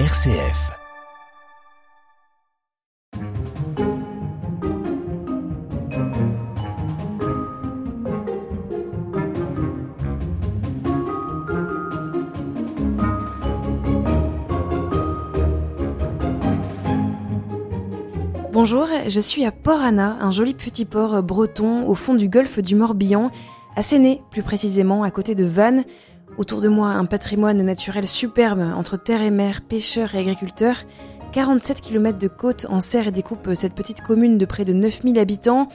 RCF. Bonjour, je suis à Port Anna, un joli petit port breton au fond du golfe du Morbihan, à Séné plus précisément, à côté de Vannes. Autour de moi, un patrimoine naturel superbe entre terre et mer, pêcheurs et agriculteurs. 47 km de côte en serre et découpe cette petite commune de près de 9000 habitants.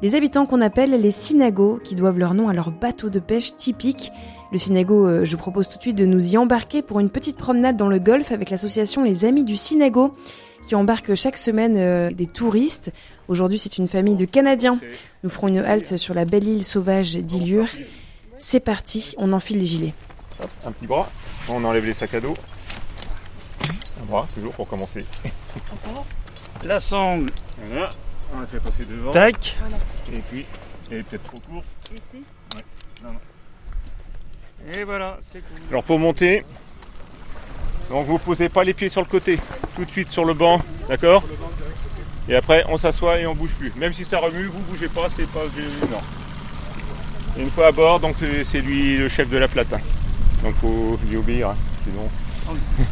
Des habitants qu'on appelle les Sinagos, qui doivent leur nom à leur bateau de pêche typique. Le Sinago, euh, je propose tout de suite de nous y embarquer pour une petite promenade dans le golfe avec l'association Les Amis du Sinago, qui embarque chaque semaine euh, des touristes. Aujourd'hui, c'est une famille de Canadiens. Nous ferons une halte sur la belle île sauvage d'Ilure. C'est parti, on enfile les gilets. Hop, un petit bras, on enlève les sacs à dos. Un bras, toujours pour commencer. La sangle, Voilà, on la fait passer devant. tac. Et puis, elle est peut-être trop courte. Ici Et voilà, c'est cool. Alors pour monter, donc vous posez pas les pieds sur le côté, tout de suite sur le banc, d'accord? Et après on s'assoit et on bouge plus. Même si ça remue, vous bougez pas, c'est pas non. Et une fois à bord, donc c'est lui le chef de la plate. hein. Donc faut lui obéir, hein, sinon.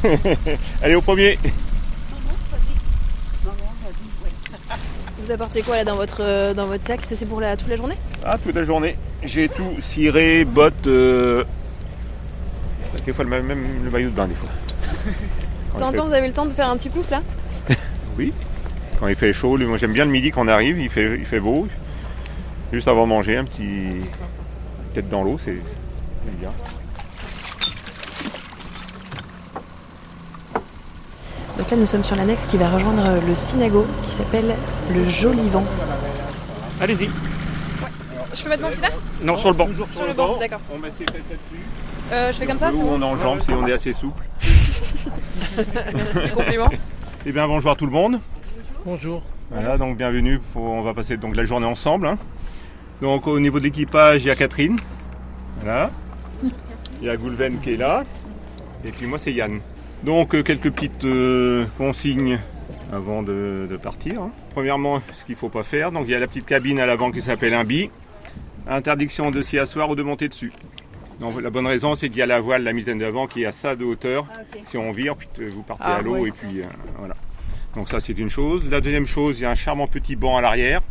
Allez au premier. Vous apportez quoi là dans votre, euh, dans votre sac? Ça, C'est pour la, toute la journée? Ah, toute la journée. J'ai tout, ciré, bottes, euh... des fois le même, même le maillot de bain des fois. Quand il Tant fait- temps, vous avez le temps de faire un petit plouf là? Oui. Quand il fait chaud, moi j'aime bien le midi quand on arrive, il fait, il fait beau. Juste avant de manger, un petit tête dans l'eau, c'est c'est bien. Donc là, nous sommes sur l'annexe qui va rejoindre le Sinago qui s'appelle le Joli Vent. Allez-y. Je peux mettre mon pied là Non, sur le banc. Toujours Sur le banc, d'accord. On met ses fesses là-dessus. euh, Je fais comme ça, Ou on enjambe si on est assez souple. Merci du compliment. Eh bien bonjour à tout le monde. Bonjour. Voilà, donc bienvenue. pour- on va passer donc la journée ensemble. hein. Donc au niveau de l'équipage, il y a Catherine. Voilà. Il y a Goulven qui est là. Et puis moi c'est Yann. Donc euh, quelques petites euh, consignes avant de, de partir. hein. Premièrement, ce qu'il ne faut pas faire. Donc il y a la petite cabine à l'avant qui s'appelle un bi. Interdiction de s'y asseoir ou de monter dessus. Donc la bonne raison, c'est qu'il y a la voile, la misaine d'avant qui est à ça de hauteur. Si on vire, puis euh, vous partez Ah, à l'eau ouais. et puis euh, voilà. Donc ça c'est une chose. La deuxième chose, il y a un charmant petit banc à l'arrière.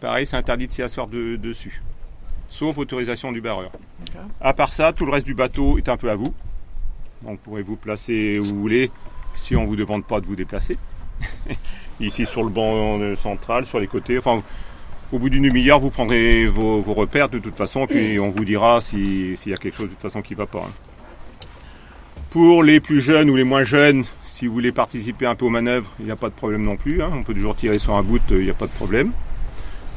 Pareil, c'est interdit de s'y asseoir de- dessus. Sauf autorisation du barreur. À part ça, tout le reste du bateau est un peu à vous. Donc pourrez vous placer où vous voulez si on ne vous demande pas de vous déplacer. Ici sur le banc euh, central, sur les côtés. Enfin, au bout d'une demi-heure, vous prendrez vos, vos repères de toute façon, puis on vous dira si- s'il y a quelque chose de toute façon qui ne va pas. hein. Pour les plus jeunes ou les moins jeunes, si vous voulez participer un peu aux manœuvres, il n'y a pas de problème non plus. hein. On peut toujours tirer sur un bout, euh, il n'y a pas de problème.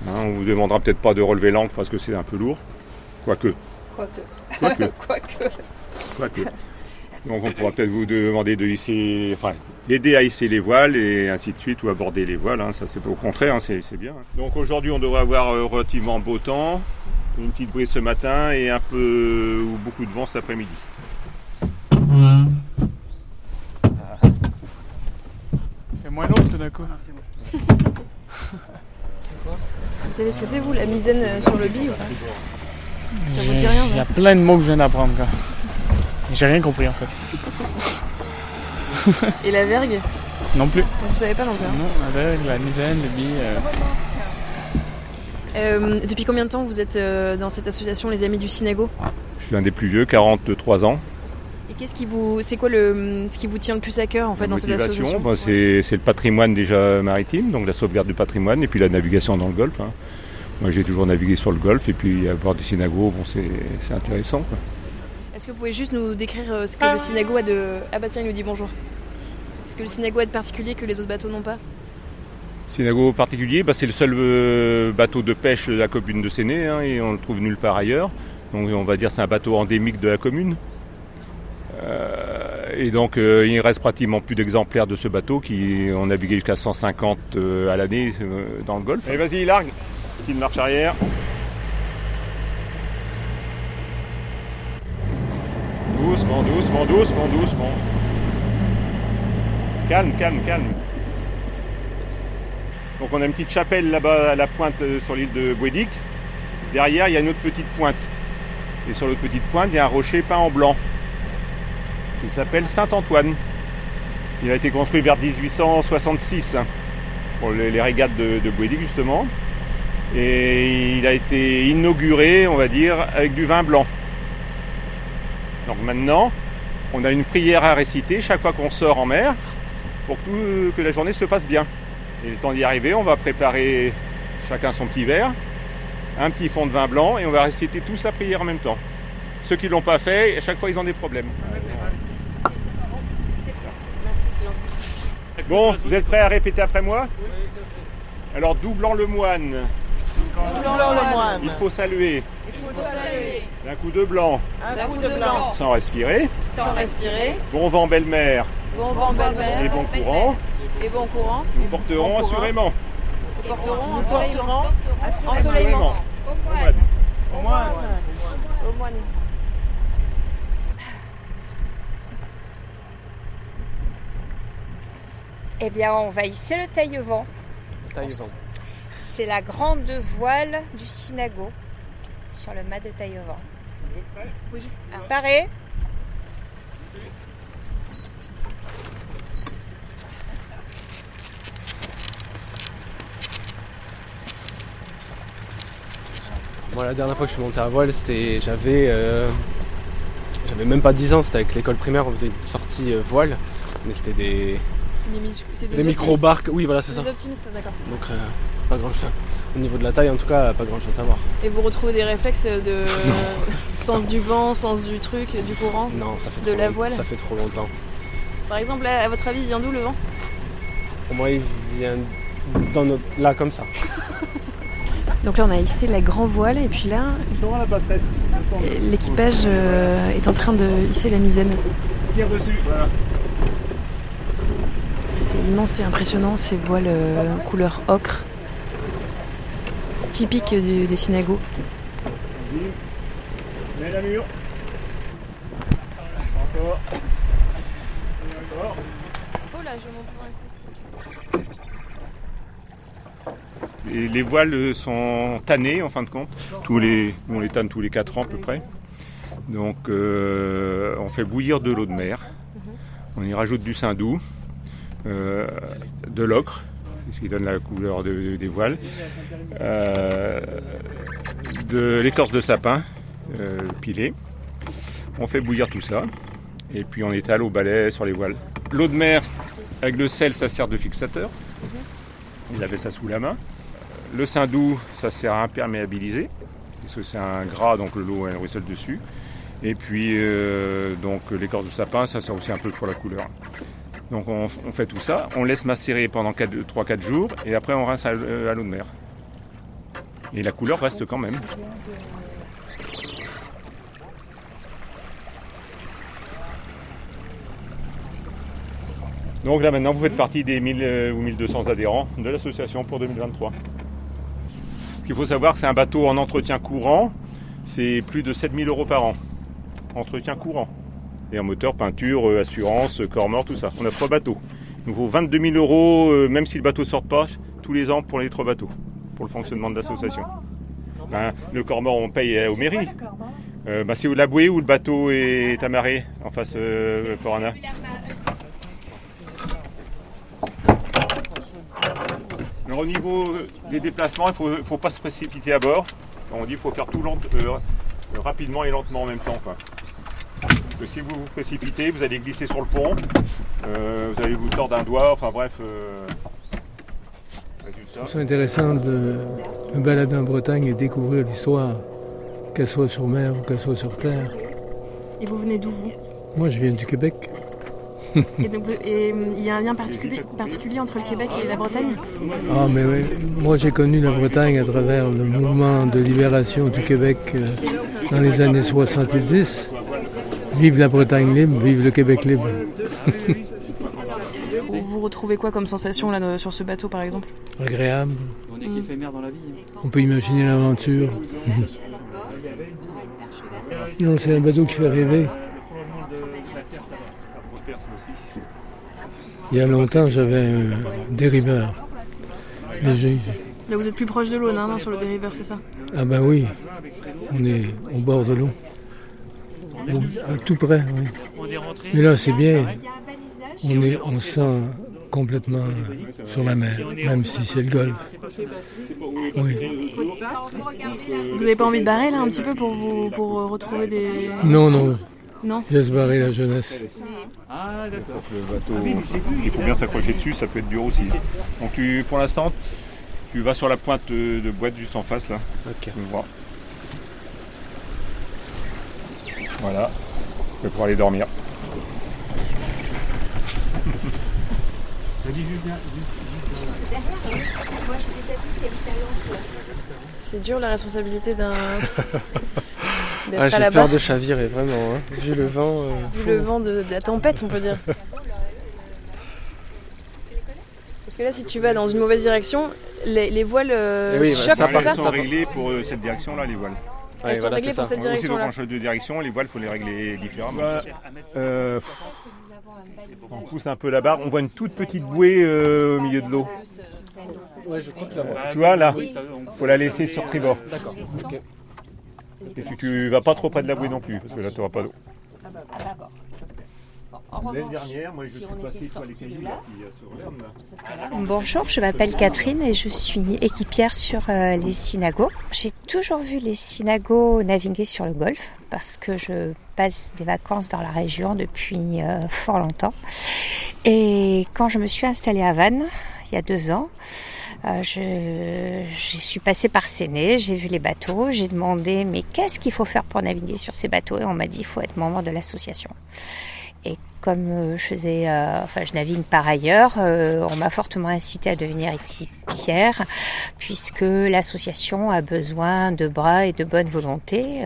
Hein, on vous demandera peut-être pas de relever l'ancre parce que c'est un peu lourd. Quoique. Quoique. Quoique. Quoique. Quoique. Donc on pourra peut-être vous demander de hisser, enfin, d'aider à hisser les voiles et ainsi de suite ou aborder les voiles. hein. Ça c'est au contraire, hein, c'est c'est bien. Donc aujourd'hui on devrait avoir euh, relativement beau temps, une petite brise ce matin et un peu ou beaucoup de vent cet après-midi. C'est moins long tout d'un coup. Vous savez ce que c'est vous, la misaine euh, sur le bi ou pas Ça vous dit rien Il y a plein de mots que je viens d'apprendre. quoi. J'ai rien compris en fait. Et la vergue Non plus. Vous savez pas non plus. hein Non, avec la misaine, le billes. euh, Euh, depuis combien de temps vous êtes euh, dans cette association Les Amis du Sinago Je suis un des plus vieux, 43 ans. Qu'est-ce qui vous, c'est quoi le, ce qui vous tient le plus à cœur en fait La dans cette association bah, c'est le patrimoine déjà maritime, donc la sauvegarde du patrimoine et puis la navigation dans le golfe. hein. Moi j'ai toujours navigué sur le golfe et puis à bord du Sinago, bon, c'est c'est intéressant. Est-ce que vous pouvez juste nous décrire euh, ce que le Sinago a de Ah bah tiens, il nous dit bonjour. Est-ce que le Sinago a de particulier que les autres bateaux n'ont pas? Sinago particulier, bah, c'est le seul euh, bateau de pêche de la commune de Séné hein, et on le trouve nulle part ailleurs. Donc on va dire c'est un bateau endémique de la commune. Et donc euh, il reste pratiquement plus d'exemplaires de ce bateau qui ont navigué jusqu'à 150 euh, à l'année euh, dans le golfe. Allez vas-y, largue, petite marche arrière. Doucement, doucement, doucement, doucement. Calme, calme, calme. Donc on a une petite chapelle là-bas à la pointe euh, sur l'île de Bouédic. Derrière, il y a une autre petite pointe. Et sur l'autre petite pointe, il y a un rocher peint en blanc. Qui s'appelle Saint-Antoine. Il a été construit vers 1866 hein, pour les, régates de, de justement. Et il a été inauguré, on va dire, avec du vin blanc. Donc maintenant, on a une prière à réciter chaque fois qu'on sort en mer pour tout- que la journée se passe bien. Et le temps d'y arriver, on va préparer chacun son petit verre, un petit fond de vin blanc et on va réciter tous la prière en même temps. Ceux qui ne l'ont pas fait, à chaque fois ils ont des problèmes. Bon, vous êtes prêts à répéter après moi Alors doublant le moine, il faut saluer d'un coup de blanc Un coup de blanc, sans respirer. sans respirer. Bon vent belle-mère Bon vent, belle-mère. et bon courant, Et bon courant. nous porterons assurément. Nous porterons ensoleillement. Ensoleillement. Au moine. Au moine. Au moine. Eh bien, on va hisser le taille-vent. C'est la grande voile du Sinago sur le mât de taille-vent. Paré Moi, la dernière fois que je suis monté à voile, c'était, j'avais, euh, j'avais même pas 10 ans. C'était avec l'école primaire, on faisait une sortie euh, voile, mais c'était des, Des micro-barques. Oui, voilà, c'est ça. Des optimistes, d'accord. Donc, euh, pas grand chose. Au niveau de la taille, en tout cas, pas grand chose à voir. Et vous retrouvez des réflexes de sens du vent, sens du truc, du courant Non, ça fait De trop la voile Ça fait trop longtemps. Par exemple, là, à votre avis, il vient d'où le vent? Pour moi, il vient dans notre, là comme ça. Donc là, on a hissé la grand voile et puis là, l'équipage euh, est en train de hisser la misaine. Tire dessus. Voilà. C'est immense et impressionnant ces voiles euh, couleur ocre, typiques du- des synagos. Mets la mur. Encore. Et encore. Oh là, je monte Et les voiles sont tannées en fin de compte. Tous les, on les tanne tous les 4 ans à peu près. Donc euh, on fait bouillir de l'eau de mer. On y rajoute du saindoux, de l'ocre, ce qui donne la couleur de- des voiles, euh, de l'écorce de sapin euh, pilée. On fait bouillir tout ça et puis on étale au balai sur les voiles. L'eau de mer avec le sel, ça sert de fixateur. Ils avaient ça sous la main. Le saindoux, ça sert à imperméabiliser, parce que c'est un gras, donc l'eau elle ruisselle dessus. Et puis euh, donc l'écorce de sapin, ça sert aussi un peu pour la couleur. Donc on, fait tout ça, on laisse macérer pendant 3-4 jours, et après on rince à, à l'eau de mer. Et la couleur reste quand même. Donc là maintenant vous faites partie des 1000 euh, ou 1200 adhérents de l'association pour 2023. Ce qu'il faut savoir, c'est un bateau en entretien courant, c'est plus de 7000 euros par an. Entretien courant. Et en moteur, peinture, euh, assurance, euh, corps mort, tout ça. On a trois bateaux. Il nous faut 22 000 euros, euh, même si le bateau ne sort pas, tous les ans pour les trois bateaux, pour le fonctionnement de l'association. Ben, le corps mort, on paye euh, aux mairies. Euh, ben, c'est la bouée où le bateau est amarré en face euh, Forana. Alors, au niveau des déplacements, il ne faut, faut pas se précipiter à bord. On dit qu'il faut faire tout lent- rapidement et lentement en même temps. quoi. Que si vous vous précipitez, vous allez glisser sur le pont, euh, vous allez vous tordre un doigt, enfin bref. euh. C'est intéressant de me balader en Bretagne et découvrir l'histoire, qu'elle soit sur mer ou qu'elle soit sur terre. Et vous venez d'où vous? Moi, je viens du Québec. Et donc, euh, il y a un lien particulier, particulier entre le Québec et la Bretagne? Ah, mais oui, moi j'ai connu la Bretagne à travers le mouvement de libération du Québec euh, dans les années 70. Vive la Bretagne libre, vive le Québec libre. Vous, retrouvez quoi comme sensation là sur ce bateau par exemple? Agréable. On est qu'éphémère dans la vie. On peut imaginer l'aventure. non, c'est un bateau qui fait rêver. Il y a longtemps, j'avais un dériveur. Léger. Là, vous êtes plus proche de l'eau, non, non, sur le dériveur, c'est ça? Ah ben oui, on est au bord de l'eau. Au- à tout près, oui. Mais là, c'est bien. On, est, on se sent complètement sur la mer, même si c'est le golfe. Oui. Vous avez pas envie de barrer là un petit peu pour vous pour retrouver des. Non, non, Non laisse barrer la jeunesse. Le bateau, il faut bien s'accrocher dessus, ça peut être dur aussi. Donc tu, pour l'instant, tu vas sur la pointe de, boîte juste en face là. Ok. Tu le vois. Voilà. Tu vas pouvoir aller dormir. C'est dur la responsabilité d'un. Ah, j'ai peur barre, de chavirer, vraiment. hein. Vu le vent. euh, vu fou. le vent de, de la tempête, on peut dire. Parce que là, si tu vas dans une mauvaise direction, les, les voiles euh, Eh oui, bah, choquent, ça, ça sont réglées pour euh, cette direction-là, les voiles. Ouais, Elles sont voilà, réglées c'est pour ça. cette Aussi, donc, direction-là. quand on change de direction, les voiles, il faut les régler différemment. Euh, on pousse un peu la barre. On voit une toute petite bouée euh, au milieu de l'eau. Ouais, je crois que là Tu vois, là faut la laisser sur tribord. D'accord. ok. Et tu, tu vas pas trop près de la bouée non plus, parce que là, tu n'auras pas d'eau. L'année dernière, moi, je suis passé sur les cailloux là, qui se regardent, là. Bonjour, je m'appelle Catherine et je suis équipière sur euh, les synagos. J'ai toujours vu les synagos naviguer sur le golfe parce que je passe des vacances dans la région depuis euh, fort longtemps. Et quand je me suis installée à Vannes, il y a deux ans, euh, je, je suis passée par Séné, j'ai vu les bateaux, j'ai demandé mais qu'est-ce qu'il faut faire pour naviguer sur ces bateaux? Et on m'a dit il faut être membre de l'association. Et comme euh, je faisais, euh, enfin je navigue par ailleurs, euh, on m'a fortement incité à devenir équipière puisque l'association a besoin de bras et de bonne volonté.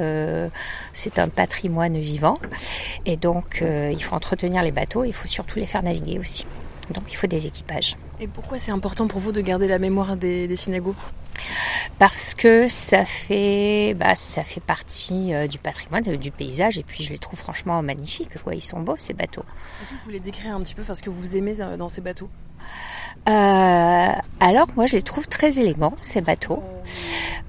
C'est un patrimoine vivant et donc il faut entretenir les bateaux, il faut surtout les faire naviguer aussi. Donc il faut des équipages. Et pourquoi c'est important pour vous de garder la mémoire des, des synagogues? Parce que ça fait, bah, ça fait partie euh, du patrimoine, euh, du paysage, et puis je les trouve franchement magnifiques. Quoi. Ils sont beaux ces bateaux. Est-ce que vous les décrire un petit peu, enfin, ce que vous aimez euh, dans ces bateaux? Alors moi je les trouve très élégants ces bateaux.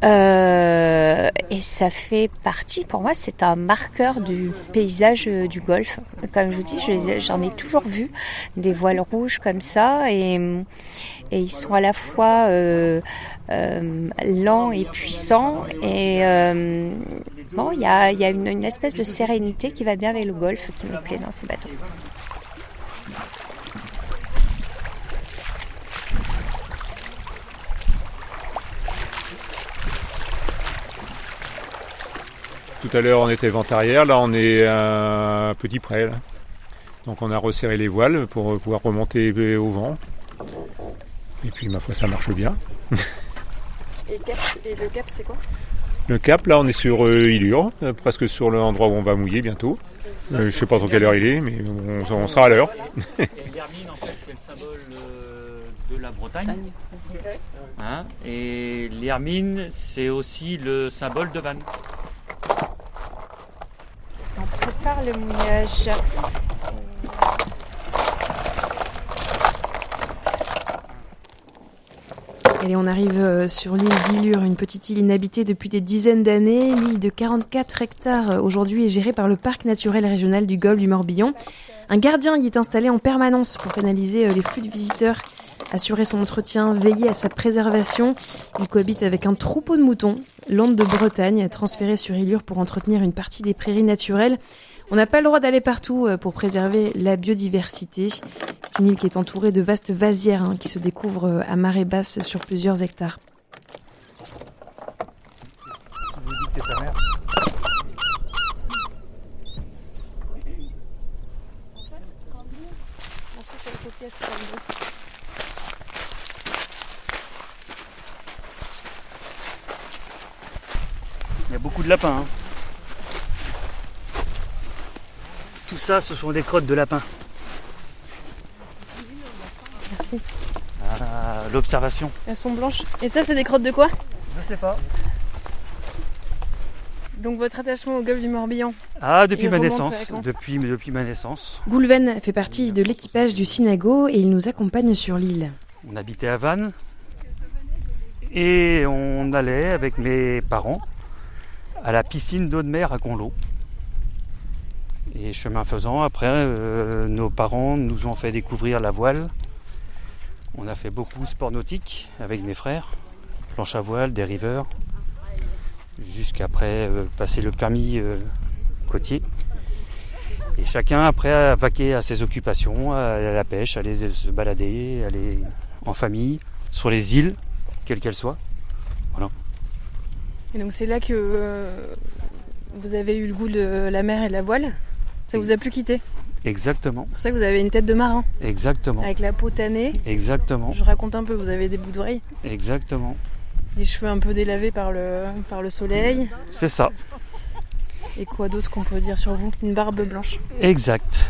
Euh, et ça fait partie pour moi c'est un marqueur du paysage euh, du golfe. Comme je vous dis j'en ai toujours vu des voiles rouges comme ça et, ils sont à la fois euh, euh, lents et puissants et euh, bon il y a, une espèce de sérénité qui va bien avec le golfe qui me plaît dans ces bateaux Tout à l'heure, on était vent arrière. Là, on est à un petit près. là. Donc, on a resserré les voiles pour pouvoir remonter au vent. Et puis, ma foi, ça marche bien. et, cap, et le cap, c'est quoi? Le cap, là, on est sur euh, Ilure, euh, presque sur l'endroit où on va mouiller bientôt. Euh, je sais pas trop quelle heure il est, mais on, on sera à l'heure. Et l'hermine, en fait, c'est le symbole euh, de la Bretagne. Hein? Et l'hermine, c'est aussi le symbole de Vannes. on prépare le mouillage Allez, on arrive euh, sur l'île d'Ilure, une petite île inhabitée depuis des dizaines d'années. L'île de 44 hectares euh, aujourd'hui est gérée par le parc naturel régional du Golfe du Morbihan. Un gardien y est installé en permanence pour canaliser euh, les flux de visiteurs, assurer son entretien, veiller à sa préservation. Il cohabite avec un troupeau de moutons, l'Onde de Bretagne, transféré sur Ilure pour entretenir une partie des prairies naturelles. On n'a pas le droit d'aller partout euh, pour préserver la biodiversité. C'est une île qui est entourée de vastes vasières hein, qui se découvrent euh, à marée basse sur plusieurs hectares. Il y a beaucoup de lapins. hein. Tout ça, ce sont des crottes de lapins. Merci. Ah, L'observation. Elles sont blanches. Et ça, c'est des crottes de quoi? Je sais pas. Donc votre attachement au golfe du Morbihan Ah, depuis ma naissance. Depuis, depuis ma naissance. Goulven fait partie de l'équipage du Sinago et il nous accompagne sur l'île. On habitait à Vannes. Et on allait avec mes parents à la piscine d'eau de mer à Conlo. Et chemin faisant, après, euh, nos parents nous ont fait découvrir la voile. On a fait beaucoup sport nautique avec mes frères, planche à voile, des rivers, jusqu'après euh, passer le permis euh, côtier. Et chacun après a vaqué à ses occupations, à la pêche, aller se balader, aller en famille, sur les îles, quelles qu'elles soient. Et donc c'est là que vous avez eu le goût de la mer et de la voile? Ça vous a plus quitté. Exactement, C'est pour ça que vous avez une tête de marin, exactement, avec la peau tannée. exactement, Je raconte un peu, vous avez des bouts d'oreilles, exactement. des cheveux un peu délavés par le, par le soleil. C'est ça, Et quoi d'autre qu'on peut dire sur vous? Une barbe blanche. exact.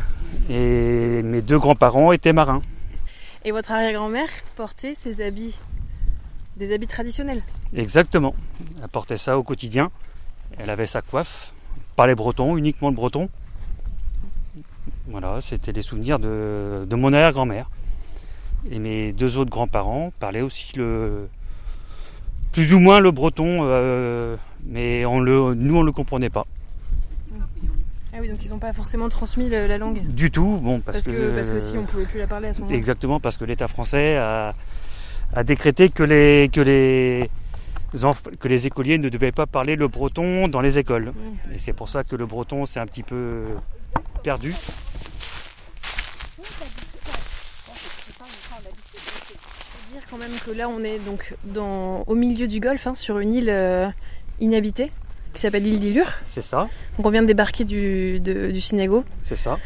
Et mes deux grands-parents étaient marins. Et votre arrière-grand-mère portait ses habits, des habits traditionnels. Exactement. Elle portait ça au quotidien. Elle avait sa coiffe. Pas les bretons, uniquement le breton. Voilà, c'était les souvenirs de, de mon arrière-grand-mère. Et mes deux autres grands-parents parlaient aussi le plus ou moins le breton, euh, mais on le, nous on ne le comprenait pas Ah oui, donc ils n'ont pas forcément transmis le- la langue. du tout. Bon, parce, Parce que, parce que si on pouvait plus la parler à ce moment-là. Exactement, parce que l'État français a, a décrété que les, que, les, que les écoliers ne devaient pas parler le breton dans les écoles. Et c'est pour ça que le breton s'est un petit peu perdu. Dire quand même que là on est donc dans, au milieu du golfe, hein, sur une île euh, inhabitée qui s'appelle l'île d'Ilure. C'est ça, Donc on vient de débarquer du, de- du Sinégo c'est ça.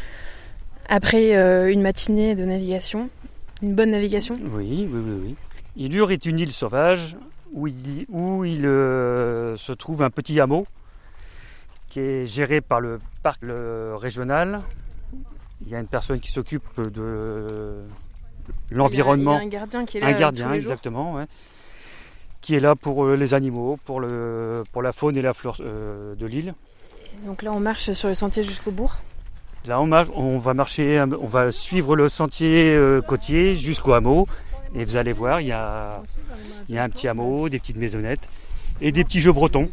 après euh, une matinée de navigation, une bonne navigation. Oui, oui, oui, oui. Ilure est une île sauvage où il, où il euh, se trouve un petit hameau qui est géré par le parc le régional. Il y a une personne qui s'occupe de l'environnement. Il y a un gardien qui est là Un euh, gardien, tous les jours. exactement, ouais. qui est là pour euh, les animaux, pour, le, pour la faune et la flore euh, de l'île. Donc là on marche sur le sentier jusqu'au bourg. Là, on, marche, on va marcher, on va suivre le sentier euh, côtier jusqu'au hameau. Et vous allez voir, il y a, il y a un petit hameau, des petites maisonnettes et des petits jeux bretons.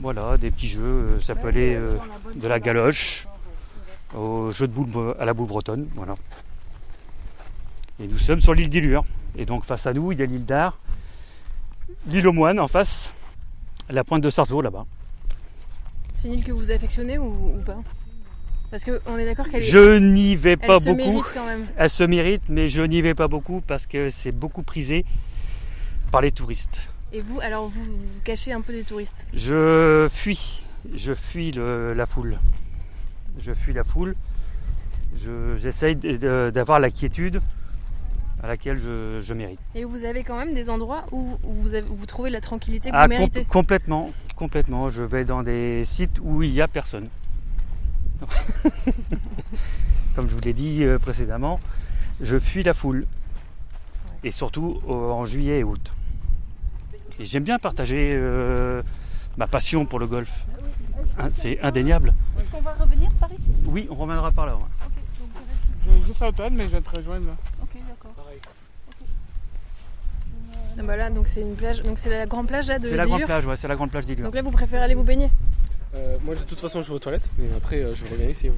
Voilà, des petits jeux, euh, ça peut aller euh, de la galoche au jeu de boule à la boule bretonne. Voilà. Et nous sommes sur l'île d'Ilure. Et donc face à nous, il y a l'île d'Ar, l'île aux moines en face, la pointe de Sarzeau là-bas. C'est une île que vous affectionnez ou, ou pas? Parce qu'on est d'accord qu'elle est- Je n'y vais elle pas se beaucoup. mérite quand même. Elle se mérite, mais je n'y vais pas beaucoup parce que c'est beaucoup prisé par les touristes. Et vous, alors vous vous cachez un peu des touristes. Je fuis, je fuis le- la foule. Je fuis la foule. Je- J'essaye d'avoir la quiétude à laquelle je, je mérite. Et vous avez quand même des endroits où, où vous, avez- où vous trouvez la tranquillité que Ah, vous com- méritez. complètement, complètement. Je vais dans des sites où il n'y a personne. Comme je vous l'ai dit euh, précédemment, je fuis la foule. Et surtout en juillet et août. Et j'aime bien partager euh, ma passion pour le golf. Hein, C'est indéniable. Est-ce qu'on va revenir par ici? Oui, on reviendra par là. ouais. Je, je sautonne, mais je vais te rejoindre. là. Ok, d'accord. Ah bah là, donc c'est une plage, donc c'est la grande plage là de C'est la grande plage, ouais, c'est la grande plage d'Ilure. Donc là, vous préférez aller vous baigner? Euh, moi, de toute façon, je vais aux toilettes, mais après, euh, je reviens ici. ouais.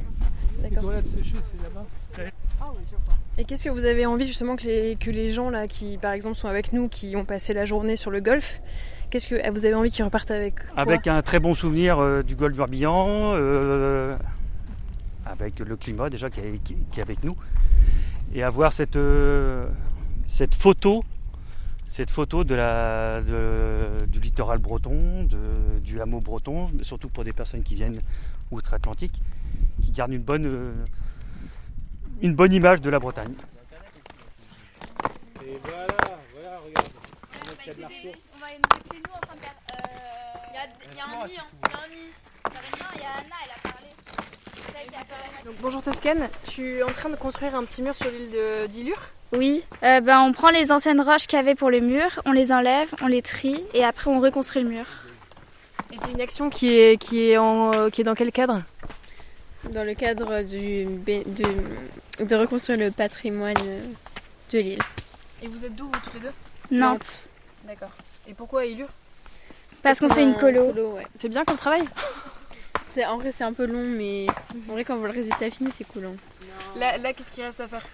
D'accord. toilettes séchées, c'est là-bas. Et qu'est-ce que vous avez envie justement que les, que les gens là qui, par exemple, sont avec nous, qui ont passé la journée sur le golf, qu'est-ce que vous avez envie qu'ils repartent avec Avec un très bon souvenir euh, du golfe du Morbihan, euh, avec le climat déjà qui est, qui- qui est avec nous, et avoir cette, euh, cette photo, cette photo de la, de- du littoral breton, de- du hameau breton, mais surtout pour des personnes qui viennent outre-Atlantique, qui gardent une bonne, euh, une bonne image de la Bretagne. Et voilà, voilà, regarde. On va nous écouter, nous, en train de faire. Il y, a, il y a un nid. Il y a un nid. Non, il y a Anna, elle a parlé. Celle qui a parlé. Donc, bonjour Toscane, tu es en train de construire un petit mur sur l'île de- d'Ilure Oui, euh, ben, on prend les anciennes roches qu'il y avait pour le mur, on les enlève, on les trie et après on reconstruit le mur. Et c'est une action qui est, qui est, en, euh, qui est dans quel cadre? Dans le cadre du, de reconstruire le patrimoine de l'île. Et vous êtes d'où, vous, tous les deux? Nantes. D'accord. Et pourquoi Ilure Parce, qu'on fait une colo. C'est bien qu'on travaille En vrai, c'est un peu long, mais en vrai, quand le résultat fini, c'est cool. Hein. Là, là qu'est-ce qu'il reste à faire?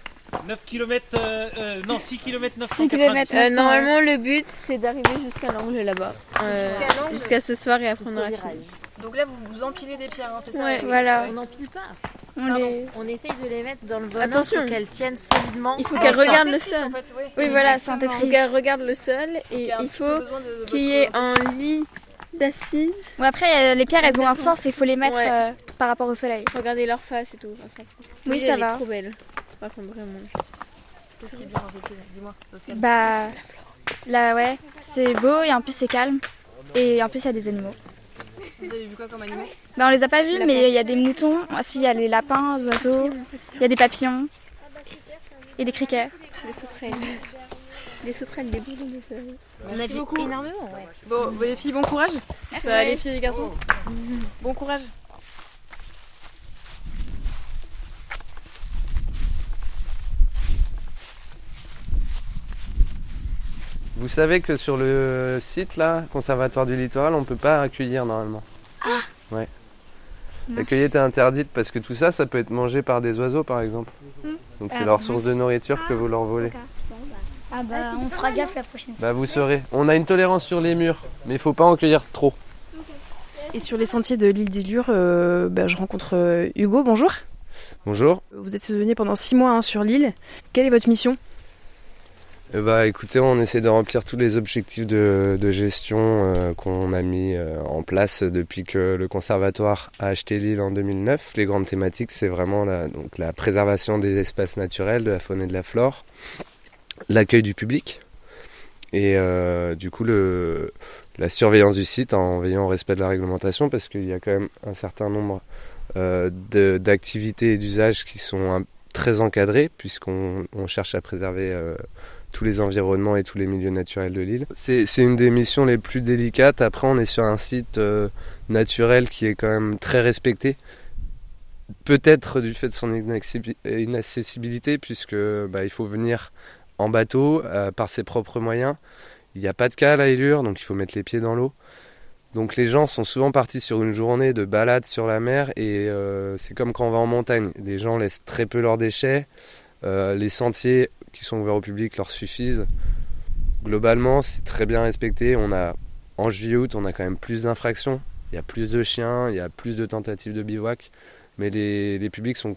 9 km, euh, euh, non 6 km 990. 6 km euh, normalement le but c'est d'arriver jusqu'à l'angle là-bas. Euh, jusqu'à ce soir et après on aura fini. Donc là vous, vous empilez des pierres, hein, c'est ça Ouais, voilà. On n'empile pas. On, les... on essaye de les mettre dans le bon Attention. pour qu'elles tiennent solidement. Il faut qu'elles regardent le sol. En fait, oui. oui, voilà, c'est. Il faut qu'elles regardent le sol et il faut qu'il y ait un lit d'assises. Bon, après, les pierres, elles ont un sens et il faut les mettre par rapport au soleil. Regardez leur face et tout. oui, ça va. Est trop belle. Par contre, vraiment. Qu'est-ce qui est bien dans cette île Dis-moi. Bah, là, ouais, c'est beau et en plus c'est calme. Et en plus, il y a des animaux. Vous avez vu quoi comme animaux Bah, on les a pas vus, mais il y a des moutons. Ah, si, il y a les lapins, les oiseaux. Il y a des papillons. Et des criquets. Des sauterelles. Des sauterelles, des bourdons, des sauterelles. Merci beaucoup. Énormément, ouais. Bon, les filles, bon courage. Merci. Bah, les filles et les garçons, bon courage. Vous savez que sur le site là, Conservatoire du Littoral, on peut pas accueillir normalement. Ah Ouais. La cueillette est interdite parce que tout ça, ça peut être mangé par des oiseaux par exemple. Hmm. Donc c'est Ah, leur source de nourriture que vous leur volez. Ah bah, on fera gaffe la prochaine fois. Bah vous saurez. On a une tolérance sur les murs, mais il faut pas en cueillir trop. Et sur les sentiers de l'île d'Ilure, euh, bah, je rencontre euh, Hugo. Bonjour. Bonjour. Vous êtes saisonnier pendant six mois hein, sur l'île. Quelle est votre mission? Bah écoutez, on essaie de remplir tous les objectifs de, gestion euh, qu'on a mis euh, en place depuis que le conservatoire a acheté l'île en 2009. Les grandes thématiques, c'est vraiment la, préservation des espaces naturels, de la faune et de la flore, l'accueil du public et euh, du coup la surveillance du site en veillant au respect de la réglementation parce qu'il y a quand même un certain nombre d'activités et d'usages qui sont un- très encadrés puisqu'on on cherche à préserver tous les environnements et tous les milieux naturels de l'île. C'est une des missions les plus délicates. Après, on est sur un site euh, naturel qui est quand même très respecté. Peut-être du fait de son inaccessi- inaccessibilité, puisque bah, il faut venir en bateau euh, par ses propres moyens. Il n'y a pas de cale à Élure, donc il faut mettre les pieds dans l'eau. Donc les gens sont souvent partis sur une journée de balade sur la mer et euh, c'est comme quand on va en montagne. Les gens laissent très peu leurs déchets. Les sentiers qui sont ouverts au public leur suffisent. Globalement, c'est très bien respecté. On a en juillet-août, on a quand même plus d'infractions. Il y a plus de chiens, il y a plus de tentatives de bivouac, mais les, les publics sont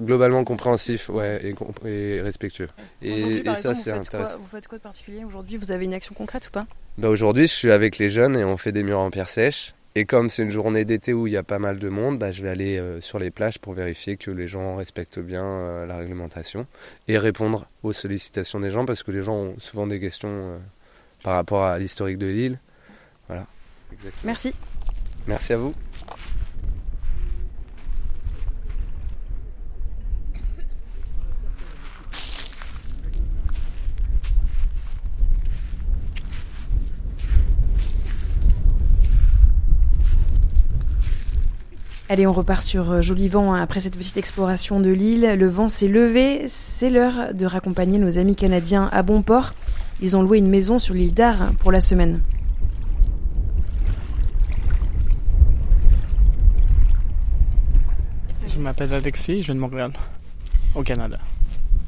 globalement compréhensifs ouais, et, respectueux. Et, ça, c'est quoi- intéressant. Vous faites quoi de particulier Aujourd'hui, vous avez une action concrète ou pas? Bah aujourd'hui, je suis avec les jeunes et on fait des murs en pierre sèche. Et comme c'est une journée d'été où il y a pas mal de monde, bah, je vais aller euh, sur les plages pour vérifier que les gens respectent bien euh, la réglementation et répondre aux sollicitations des gens parce que les gens ont souvent des questions euh, par rapport à l'historique de l'île. Voilà. Merci. Merci à vous. Allez, on repart sur euh, Joli Vent hein, après cette petite exploration de l'île. Le vent s'est levé, c'est l'heure de raccompagner nos amis canadiens à bon port. Ils ont loué une maison sur l'île d'Ar pour la semaine. Je m'appelle Alexis, je viens de Montréal, au Canada.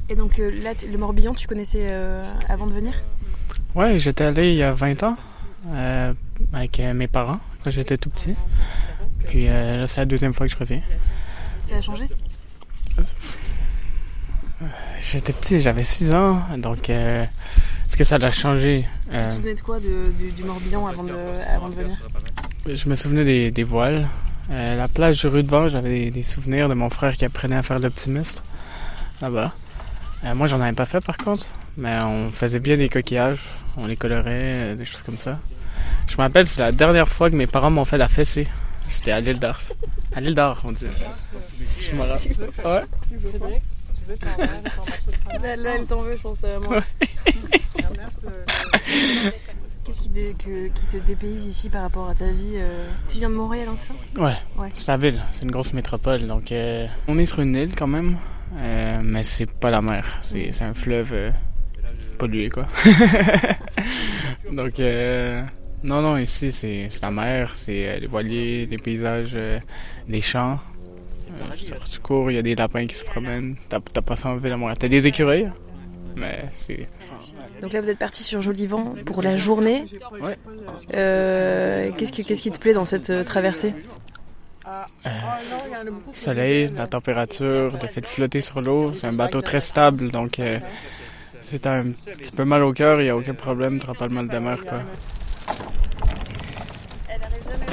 Et donc euh, là, le Morbihan, tu connaissais euh, avant de venir? Ouais, j'étais allé il y a 20 ans euh, avec mes parents quand j'étais tout petit. Puis euh, là, c'est la deuxième fois que je reviens. Ça a changé? J'étais petit, j'avais 6 ans, donc euh, est-ce que ça a changé? Euh, Tu te souvenais de quoi de- du, du Morbihan avant de, avant de venir? Je me souvenais des, des voiles. Euh, la plage rue de j'avais des, des souvenirs de mon frère qui apprenait à faire l'optimiste là-bas. Euh, moi, j'en avais pas fait par contre, mais on faisait bien des coquillages, on les colorait, euh, des choses comme ça. Je me rappelle, c'est la dernière fois que mes parents m'ont fait la fessée. C'était à l'île d'Ars. À l'île d'Ars, on dit. Je me rappelle. Ouais. Là, là, elle t'en veut, je pense, vraiment. Qu'est-ce qui te qui te dépayse ici par rapport à ta vie Tu viens de Montréal, en ça? Ouais, ouais. c'est la ville, c'est une grosse métropole. Donc, on est sur une île quand même, mais c'est pas la mer, c'est un fleuve pollué, quoi. donc, non, non, ici, c'est la mer, c'est les voiliers, les paysages, les champs. tu cours, il y a des lapins qui se promènent. T'as pas ça en ville à Montréal. T'as des écureuils, mais c'est donc là, vous êtes parti sur Jolivent pour la journée. Ouais. Euh, qu'est-ce, qui, qu'est-ce qui te plaît dans cette euh, traversée? Euh, Soleil, la température, le fait de flotter sur l'eau. C'est un bateau très stable, donc euh, c'est un petit peu mal au cœur, il n'y a aucun problème, tu n'auras pas le mal de mer. Quoi. Elle arrive jamais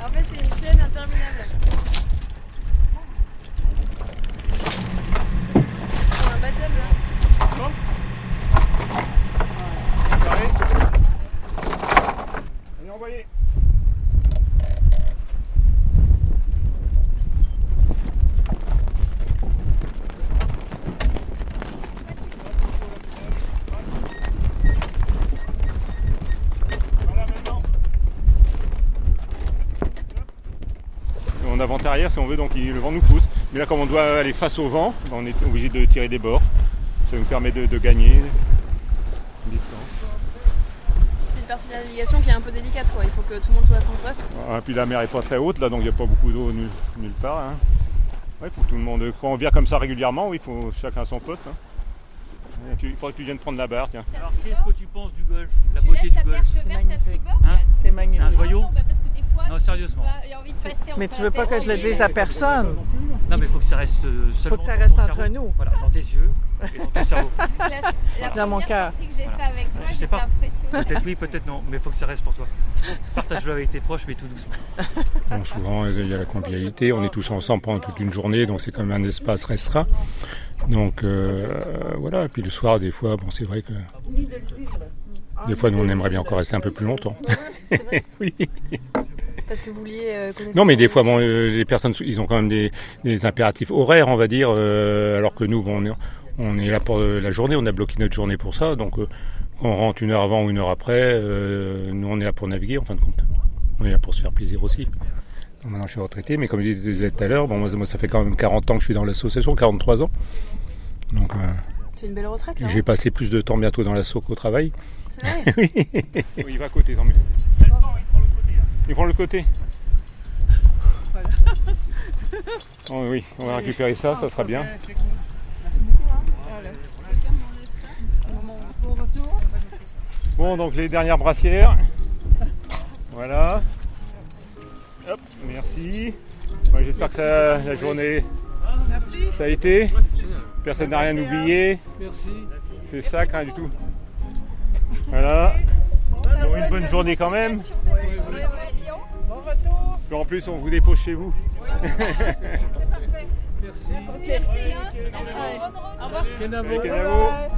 en fait, c'est une chaîne interminable. On avance arrière si on veut, donc le vent nous pousse. Mais là, comme on doit aller face au vent, ben, on est obligé de tirer des bords. Ça nous permet de, de gagner c'est une partie de la navigation qui est un peu délicate, quoi. il faut que tout le monde soit à son poste. Et puis la mer est pas très haute, là, donc il n'y a pas beaucoup d'eau nulle, part. Hein. Ouais, faut tout le monde, quand on vient comme ça régulièrement, il faut chacun à son poste. Hein. il faudrait que tu viennes prendre la barre, tiens. Alors qu'est-ce que tu penses du golf? La beauté du golf hein? C'est magnifique. C'est un joyau? Bah, non, sérieusement. mais tu veux pas que je le dise à personne? Non, mais il faut que ça reste euh, seulement faut que ça reste entre nous. Voilà, dans tes yeux et dans ton cerveau. dans mon cœur. je sais pas. Peut-être oui, peut-être non, mais il faut que ça reste pour toi. Partage-le avec tes proches, mais tout doucement. souvent, il y a la convivialité. On est tous ensemble pendant toute une journée, donc c'est quand même un espace restreint. Donc euh, voilà. Et puis le soir, des fois, bon, c'est vrai que des fois, nous, on aimerait bien encore rester un peu plus longtemps. oui. Parce que vous vouliez euh, Non, mais des fois, bon, euh, les personnes, ils ont quand même des, impératifs horaires, on va dire, euh, alors que nous, bon, on est, là pour la journée, on a bloqué notre journée pour ça, donc on rentre une heure avant ou une heure après, nous, on est là pour naviguer, en fin de compte. On est là pour se faire plaisir aussi. maintenant, je suis retraité, mais comme je disais tout à l'heure, bon, moi, ça fait quand même 40 ans que je suis dans l'association, 43 ans. Donc, c'est une belle retraite, J'ai passé plus de temps bientôt dans l'assaut qu'au travail. Oui. il va à côté, tant mieux. Il prend le côté. Voilà. Oh, oui, on va récupérer ça, ça sera bien. Bon, donc les dernières brassières. Voilà. Hop, merci. J'espère que ça, la journée ça a été. Personne n'a rien oublié. Merci. C'est ça, rien du tout. Voilà. une bonne journée quand même. En plus, on vous dépose chez vous. Merci. Merci. Au revoir.